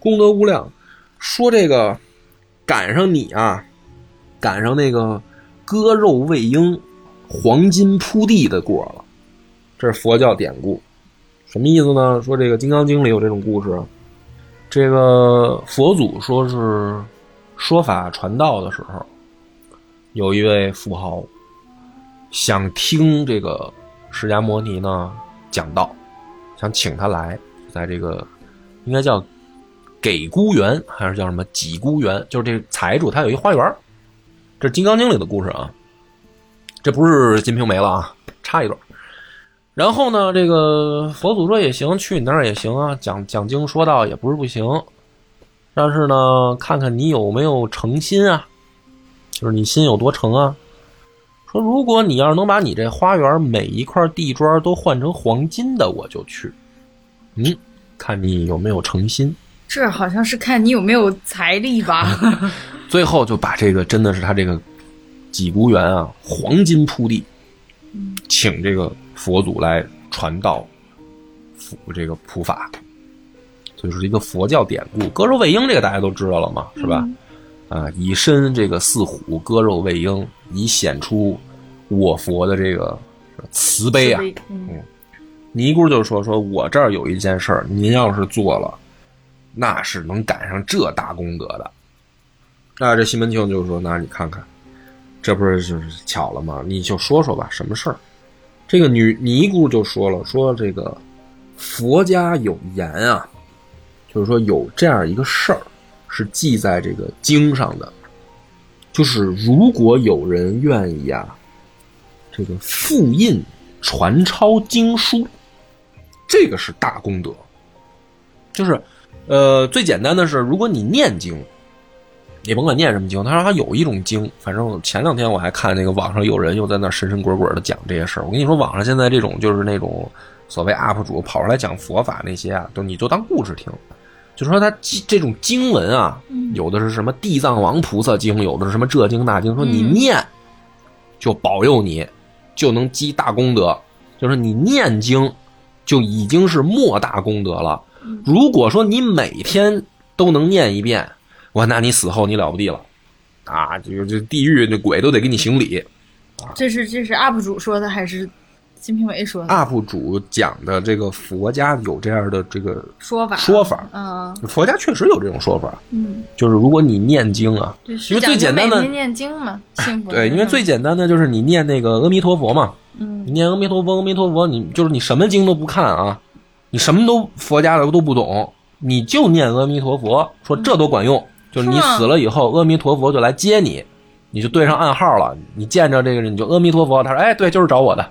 功德无量。”说这个赶上你啊，赶上那个割肉喂鹰、黄金铺地的过了，这是佛教典故，什么意思呢？说这个《金刚经》里有这种故事，这个佛祖说是说法传道的时候，有一位富豪想听这个释迦摩尼呢讲道，想请他来，在这个应该叫。给孤园还是叫什么给孤园？就是这财主他有一花园，这是《金刚经》里的故事啊，这不是《金瓶梅》了啊，差一段。然后呢，这个佛祖说也行，去你那儿也行啊，讲讲经说道也不是不行，但是呢，看看你有没有诚心啊，就是你心有多诚啊。说如果你要是能把你这花园每一块地砖都换成黄金的，我就去。嗯，看你有没有诚心。这好像是看你有没有财力吧。最后就把这个真的是他这个几孤园啊，黄金铺地，请这个佛祖来传道，普这个普法，就是一个佛教典故。割肉喂鹰这个大家都知道了嘛，是吧？啊，以身这个似虎，割肉喂鹰，以显出我佛的这个慈悲啊。嗯，尼姑就说：“说我这儿有一件事儿，您要是做了。”那是能赶上这大功德的，那这西门庆就说：“那你看看，这不是就是巧了吗？你就说说吧，什么事儿？”这个女尼姑就说了：“说这个佛家有言啊，就是说有这样一个事儿，是记在这个经上的，就是如果有人愿意啊，这个复印传抄经书，这个是大功德，就是。”呃，最简单的是，如果你念经，你甭管念什么经，他说他有一种经，反正前两天我还看那个网上有人又在那神神鬼鬼的讲这些事儿。我跟你说，网上现在这种就是那种所谓 UP 主跑出来讲佛法那些啊，都你就当故事听。就说他这种经文啊，有的是什么地藏王菩萨经，有的是什么这经那经，说你念就保佑你，就能积大功德。就是你念经就已经是莫大功德了。如果说你每天都能念一遍，哇，那你死后你了不地了，啊，就就地狱那鬼都得给你行礼。这是这是 UP 主说的还是金瓶梅说的？UP 主讲的这个佛家有这样的这个说法说法，嗯，佛家确实有这种说法，嗯，就是如果你念经啊，因为最简单的念经嘛，幸福。对，因为最简单的就是你念那个阿弥陀佛嘛，嗯，你念阿弥陀佛，阿弥陀佛，你就是你什么经都不看啊。你什么都佛家的都不懂，你就念阿弥陀佛，说这都管用。就是你死了以后，阿弥陀佛就来接你，你就对上暗号了。你见着这个人，你就阿弥陀佛，他说：“哎，对，就是找我的。”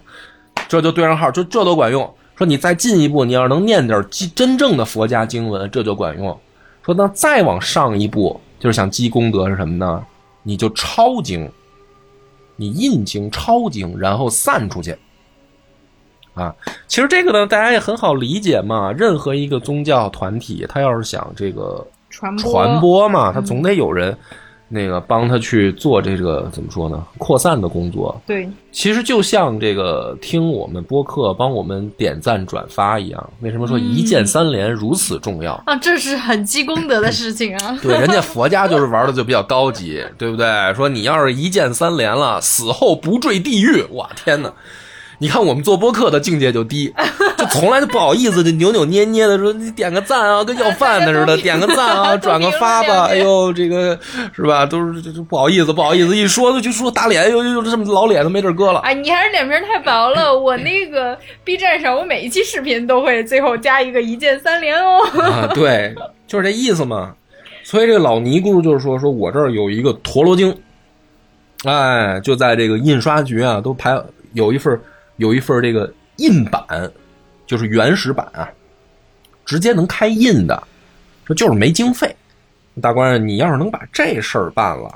这就对上号，就这都管用。说你再进一步，你要是能念点积真正的佛家经文，这就管用。说那再往上一步，就是想积功德是什么呢？你就抄经，你印经、抄经，然后散出去。啊，其实这个呢，大家也很好理解嘛。任何一个宗教团体，他要是想这个传播传播嘛，他总得有人那个帮他去做这个怎么说呢？扩散的工作。对，其实就像这个听我们播客帮我们点赞转发一样，为什么说一键三连如此重要？啊，这是很积功德的事情啊。对，人家佛家就是玩的就比较高级，对不对？说你要是一键三连了，死后不坠地狱，哇天哪！你看我们做播客的境界就低，就从来就不好意思，就扭扭捏捏的说你点个赞啊，跟要饭的似的，点个赞啊，转个发吧，哎呦这个是吧？都是这这不好意思，不好意思，一说就说打脸，又又这么老脸都没地儿搁了。哎，你还是脸皮太薄了。我那个 B 站上，我每一期视频都会最后加一个一键三连哦。啊，对，就是这意思嘛。所以这个老尼姑就是说，说我这儿有一个陀螺经，哎，就在这个印刷局啊，都排有一份儿有一份这个印版，就是原始版啊，直接能开印的，这就是没经费。大官人，你要是能把这事儿办了，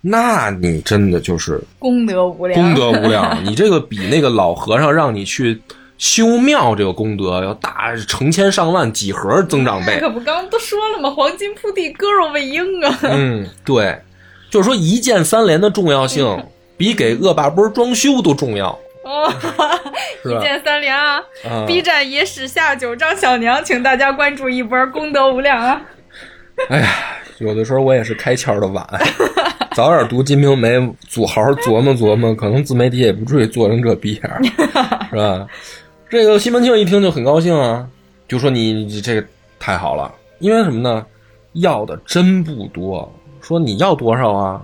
那你真的就是功德无量，功德无量。你这个比那个老和尚让你去修庙这个功德要大成千上万几何增长倍。可不刚刚都说了吗？黄金铺地，割肉喂鹰啊！嗯，对，就是说一键三连的重要性比给恶霸波装修都重要，哦？一键三连啊啊！B 站野史下酒张小娘，请大家关注一波，功德无量啊！哎呀，有的时候我也是开窍的晚，早点读《金瓶梅》，祖好好琢磨琢磨，可能自媒体也不至于做成这逼样儿，是吧？这个西门庆一听就很高兴啊，就说你你这个太好了，因为什么呢？要的真不多，说你要多少啊？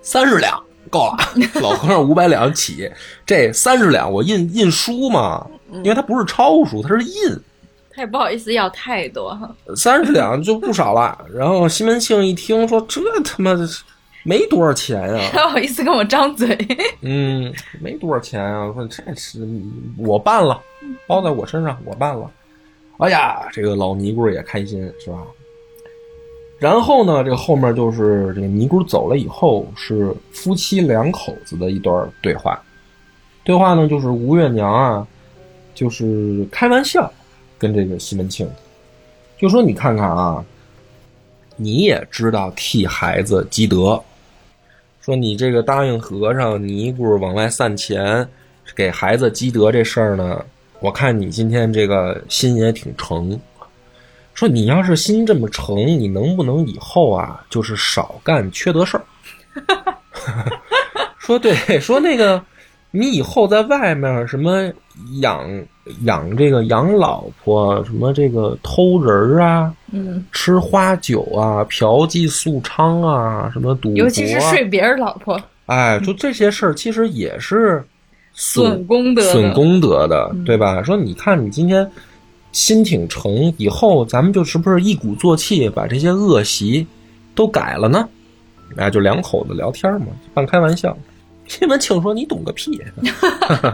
三十两够了，老和尚五百两起，这三十两我印印书嘛，因为它不是抄书，它是印。他也不好意思要太多哈。三十两就不少了。然后西门庆一听说这他妈的没多少钱啊，还好意思跟我张嘴？嗯，没多少钱啊，说这是我办了，包在我身上，我办了。哎呀，这个老尼姑也开心是吧？然后呢，这个后面就是这个尼姑走了以后，是夫妻两口子的一段对话。对话呢，就是吴月娘啊，就是开玩笑跟这个西门庆，就说你看看啊，你也知道替孩子积德，说你这个答应和尚尼姑往外散钱，给孩子积德这事儿呢，我看你今天这个心也挺诚。说你要是心这么诚，你能不能以后啊，就是少干缺德事儿？说对，说那个你以后在外面什么养养这个养老婆，什么这个偷人儿啊，嗯，吃花酒啊，嫖妓宿娼啊，什么赌尤其是睡别人老婆，哎，就这些事儿，其实也是损功德损功德的，对吧？说你看你今天心挺诚，以后咱们就是不是一鼓作气把这些恶习都改了呢？哎，就两口子聊天嘛，半开玩笑。西门庆说：“你懂个屁！”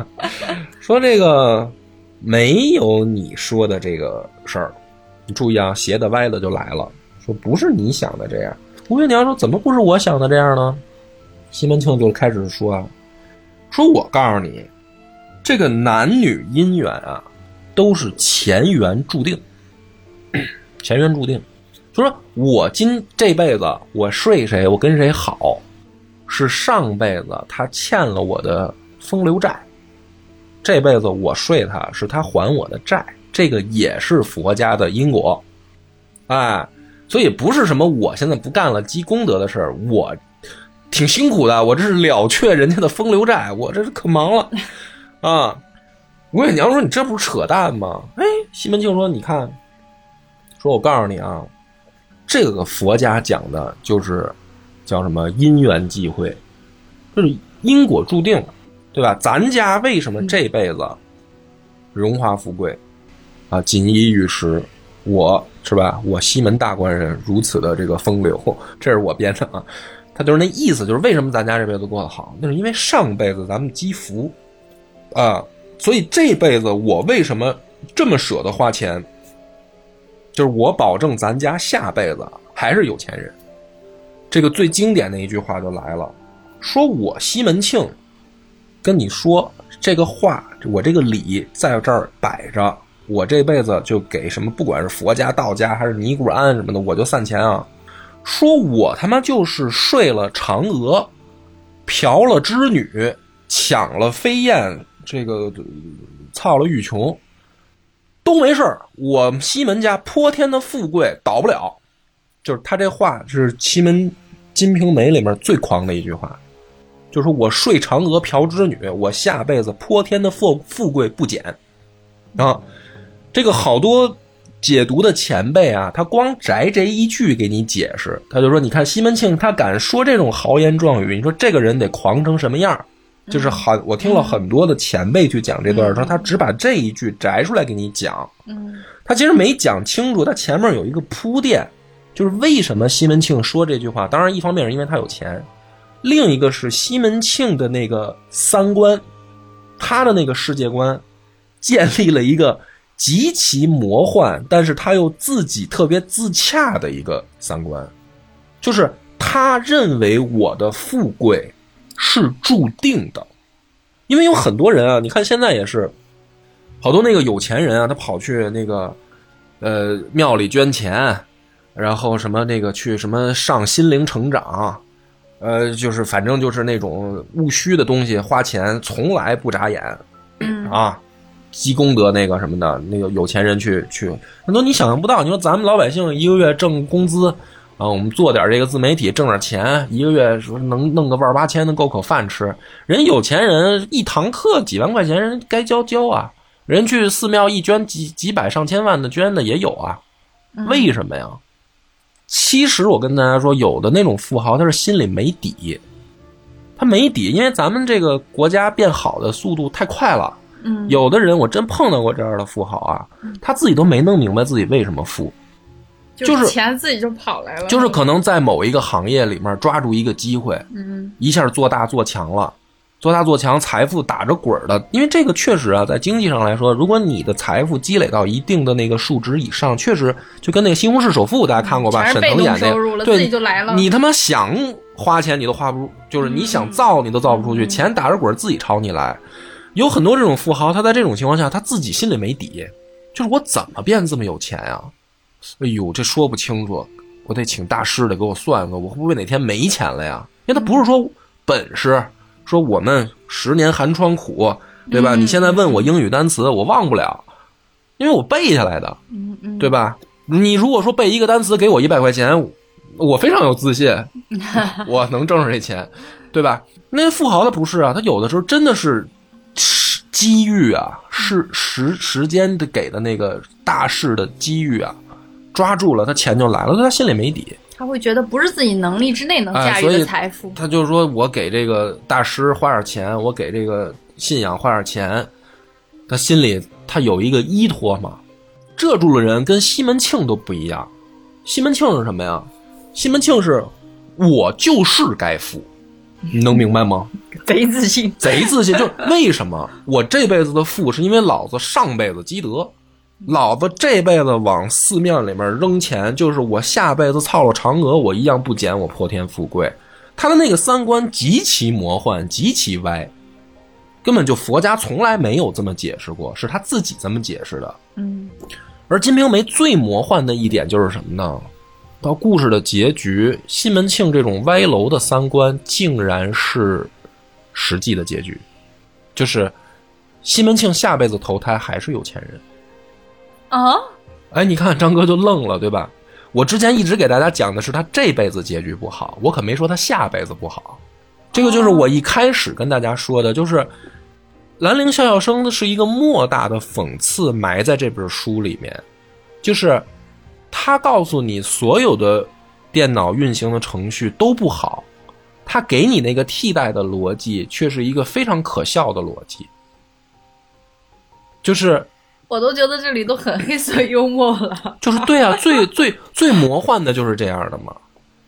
说这个没有你说的这个事儿，你注意啊，斜的歪的就来了。说不是你想的这样。吴月娘说：“怎么不是我想的这样呢？”西门庆就开始说啊，说我告诉你，这个男女姻缘啊，都是前缘注定，前缘注定。就说我今这辈子我睡谁，我跟谁好，是上辈子他欠了我的风流债，这辈子我睡他是他还我的债，这个也是佛家的因果，哎，所以不是什么我现在不干了积功德的事儿，我挺辛苦的，我这是了却人家的风流债，我这是可忙了啊。吴月娘说：“你这不是扯淡吗？”哎，西门庆说：“你看，说我告诉你啊，这个佛家讲的就是叫什么因缘际会，就是因果注定，对吧？咱家为什么这辈子荣华富贵，啊，锦衣玉食，我是吧？我西门大官人如此的这个风流，这是我编的啊。他就是那意思，就是为什么咱家这辈子过得好，那是因为上辈子咱们积福啊，所以这辈子我为什么这么舍得花钱？就是我保证咱家下辈子还是有钱人。这个最经典的一句话就来了，说我西门庆跟你说这个话，我这个礼在这儿摆着，我这辈子就给什么，不管是佛家、道家还是尼姑庵什么的，我就散钱啊。说我他妈就是睡了嫦娥，嫖了织女，抢了飞燕，这个操了玉琼，都没事儿。我西门家泼天的富贵倒不了。就是他这话是西门《金瓶梅》里面最狂的一句话，就是说我睡嫦娥嫖织女，我下辈子泼天的富富贵不减啊！这个好多解读的前辈啊，他光摘这一句给你解释，他就说：你看西门庆他敢说这种豪言壮语，你说这个人得狂成什么样？就是很，我听了很多的前辈去讲这段，说他只把这一句摘出来给你讲，嗯他其实没讲清楚，他前面有一个铺垫。就是为什么西门庆说这句话？当然，一方面是因为他有钱，另一个是西门庆的那个三观，他的那个世界观，建立了一个极其魔幻，但是他又自己特别自洽的一个三观，就是他认为我的富贵是注定的，因为有很多人啊，你看现在也是，好多那个有钱人啊，他跑去那个呃庙里捐钱。然后什么那个去什么上心灵成长，呃，就是反正就是那种务虚的东西，花钱从来不眨眼，啊，积功德那个什么的，那个有钱人去去，很多你想象不到。你说咱们老百姓一个月挣工资啊，我们做点这个自媒体挣点钱，一个月说能弄个万八千的够口饭吃。人有钱人一堂课几万块钱，人该交交啊。人去寺庙一捐几几百上千万的捐的也有啊，为什么呀？其实我跟大家说，有的那种富豪他是心里没底，他没底，因为咱们这个国家变好的速度太快了。嗯，有的人我真碰到过这样的富豪啊，他自己都没弄明白自己为什么富，就是钱自己就跑来了，就是可能在某一个行业里面抓住一个机会，嗯，一下做大做强了。做大做强，财富打着滚的，因为这个确实啊，在经济上来说，如果你的财富积累到一定的那个数值以上，确实就跟那个《西红柿首富》，大家看过吧？沈腾演那个，对，你他妈想花钱你都花不出，就是你想造你都造不出去，钱打着滚自己朝你来。有很多这种富豪，他在这种情况下，他自己心里没底，就是我怎么变这么有钱呀？哎呦，这说不清楚，我得请大师的给我算算，我会不会哪天没钱了呀？因为他不是说本事。说我们十年寒窗苦，对吧？你现在问我英语单词，我忘不了，因为我背下来的，对吧？你如果说背一个单词给我一百块钱，我非常有自信，我能挣着这钱，对吧？那富豪他不是啊，他有的时候真的是机遇啊，是时时间的给的那个大势的机遇啊，抓住了他钱就来了，他心里没底。他会觉得不是自己能力之内能驾驭的财富，他就是说我给这个大师花点钱，我给这个信仰花点钱，他心里他有一个依托嘛。这住的人跟西门庆都不一样，西门庆是什么呀？西门庆是我就是该富，你能明白吗？贼自信，贼自信，就为什么我这辈子的富是因为老子上辈子积德。老子这辈子往寺庙里面扔钱，就是我下辈子操了嫦娥，我一样不捡，我破天富贵。他的那个三观极其魔幻，极其歪，根本就佛家从来没有这么解释过，是他自己这么解释的。嗯，而《金瓶梅》最魔幻的一点就是什么呢？到故事的结局，西门庆这种歪楼的三观，竟然是实际的结局，就是西门庆下辈子投胎还是有钱人。啊！哎，你看张哥就愣了，对吧？我之前一直给大家讲的是他这辈子结局不好，我可没说他下辈子不好。这个就是我一开始跟大家说的，就是兰陵笑笑生的是一个莫大的讽刺，埋在这本书里面。就是他告诉你，所有的电脑运行的程序都不好，他给你那个替代的逻辑，却是一个非常可笑的逻辑，就是。我都觉得这里都很黑色幽默了。就是对啊，最最最魔幻的就是这样的嘛。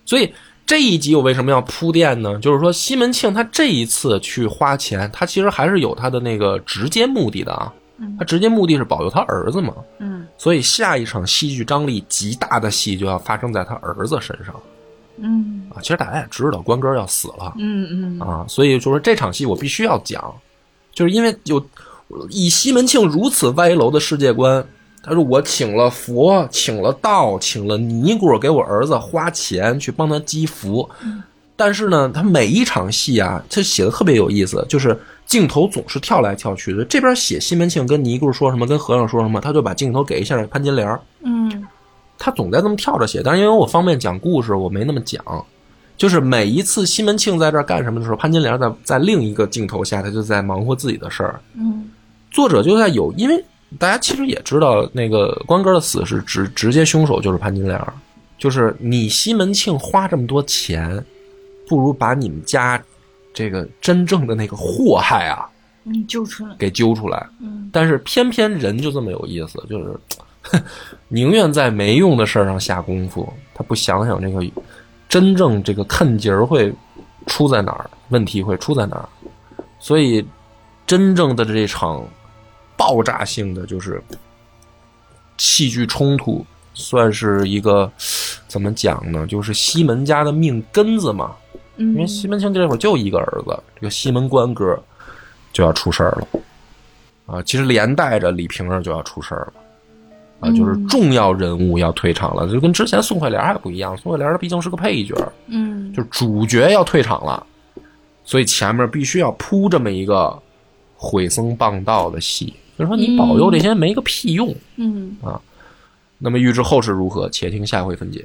所以这一集我为什么要铺垫呢？就是说西门庆他这一次去花钱，他其实还是有他的那个直接目的的啊。他直接目的是保佑他儿子嘛。嗯所以下一场戏剧张力极大的戏就要发生在他儿子身上嗯啊。其实大家也知道关哥要死了嗯嗯啊，所以就是这场戏我必须要讲，就是因为有以西门庆如此歪楼的世界观，他说我请了佛，请了道，请了尼姑给我儿子花钱去帮他积福，但是呢，他每一场戏啊，他写的特别有意思，就是镜头总是跳来跳去的。这边写西门庆跟尼姑说什么，跟和尚说什么，他就把镜头给一下潘金莲儿，嗯他总在这么跳着写，但是因为我方便讲故事，我没那么讲。就是每一次西门庆在这儿干什么的时候，潘金莲在在另一个镜头下，他就在忙活自己的事儿。嗯作者就在有，因为大家其实也知道，那个关哥的死是直直接凶手就是潘金莲，就是你西门庆花这么多钱，不如把你们家这个真正的那个祸害啊嗯，揪出来。给揪出来。嗯但是偏偏人就这么有意思，就是哼 宁愿在没用的事儿上下功夫，他不想想这个真正这个坑节儿会出在哪儿，问题会出在哪儿。所以真正的这场爆炸性的就是戏剧冲突，算是一个怎么讲呢？就是西门家的命根子嘛。因为嗯西门庆这会儿就一个儿子，这个西门官哥就要出事儿了啊！其实连带着李瓶儿就要出事儿了啊，就是重要人物要退场了，就跟之前宋慧莲还不一样，宋慧莲毕竟是个配角，嗯就是主角要退场了，所以前面必须要铺这么一个毁僧谤道的戏，就是说你保佑这些没个屁用。嗯啊那么预知后事如何，且听下回分解。